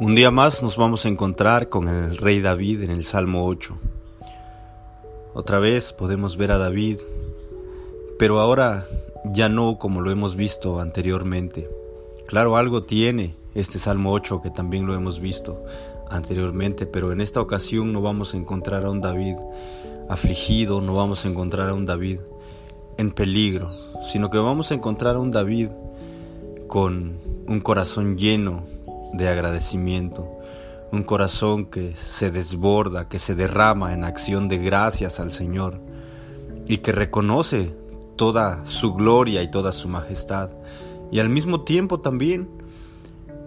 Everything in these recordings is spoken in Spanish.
Un día más nos vamos a encontrar con el rey David en el Salmo 8. Otra vez podemos ver a David, pero ahora ya no como lo hemos visto anteriormente. Claro, algo tiene este Salmo 8 que también lo hemos visto anteriormente, pero en esta ocasión no vamos a encontrar a un David afligido, no vamos a encontrar a un David en peligro, sino que vamos a encontrar a un David con un corazón lleno de agradecimiento, un corazón que se desborda, que se derrama en acción de gracias al Señor y que reconoce toda su gloria y toda su majestad y al mismo tiempo también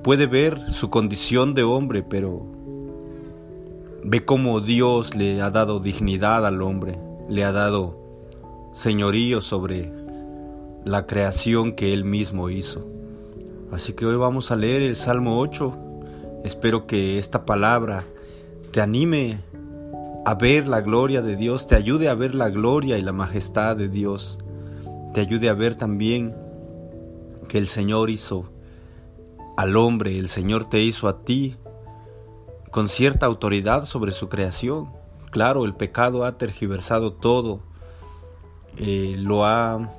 puede ver su condición de hombre, pero ve cómo Dios le ha dado dignidad al hombre, le ha dado señorío sobre la creación que él mismo hizo. Así que hoy vamos a leer el Salmo 8. Espero que esta palabra te anime a ver la gloria de Dios, te ayude a ver la gloria y la majestad de Dios, te ayude a ver también que el Señor hizo al hombre, el Señor te hizo a ti con cierta autoridad sobre su creación. Claro, el pecado ha tergiversado todo, eh, lo ha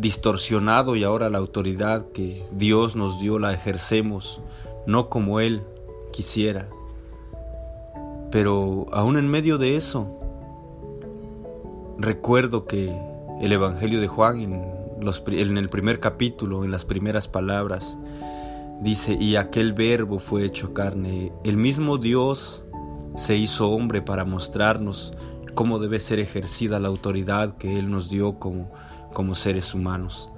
distorsionado y ahora la autoridad que Dios nos dio la ejercemos no como Él quisiera. Pero aún en medio de eso, recuerdo que el Evangelio de Juan en, en el primer capítulo, en las primeras palabras, dice, y aquel verbo fue hecho carne. El mismo Dios se hizo hombre para mostrarnos cómo debe ser ejercida la autoridad que Él nos dio como como seres humanos.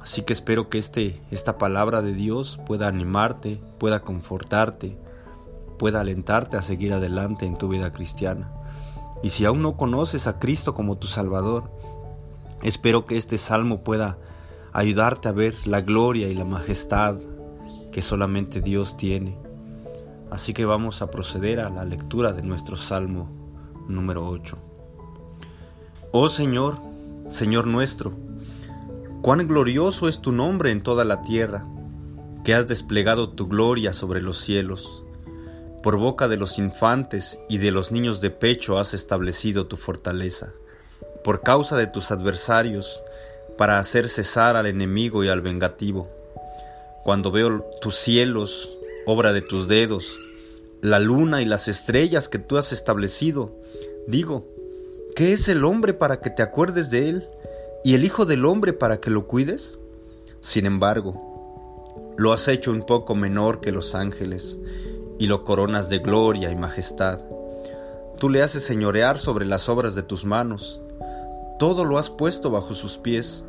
Así que espero que este, esta palabra de Dios pueda animarte, pueda confortarte, pueda alentarte a seguir adelante en tu vida cristiana. Y si aún no conoces a Cristo como tu Salvador, espero que este salmo pueda ayudarte a ver la gloria y la majestad que solamente Dios tiene. Así que vamos a proceder a la lectura de nuestro salmo número 8. Oh Señor, Señor nuestro, cuán glorioso es tu nombre en toda la tierra, que has desplegado tu gloria sobre los cielos. Por boca de los infantes y de los niños de pecho has establecido tu fortaleza, por causa de tus adversarios, para hacer cesar al enemigo y al vengativo. Cuando veo tus cielos, obra de tus dedos, la luna y las estrellas que tú has establecido, digo, ¿Qué es el hombre para que te acuerdes de él y el Hijo del hombre para que lo cuides? Sin embargo, lo has hecho un poco menor que los ángeles y lo coronas de gloria y majestad. Tú le haces señorear sobre las obras de tus manos. Todo lo has puesto bajo sus pies.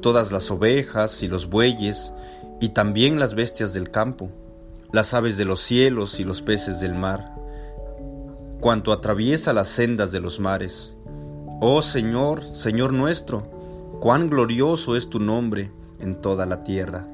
Todas las ovejas y los bueyes y también las bestias del campo, las aves de los cielos y los peces del mar cuanto atraviesa las sendas de los mares. Oh Señor, Señor nuestro, cuán glorioso es tu nombre en toda la tierra.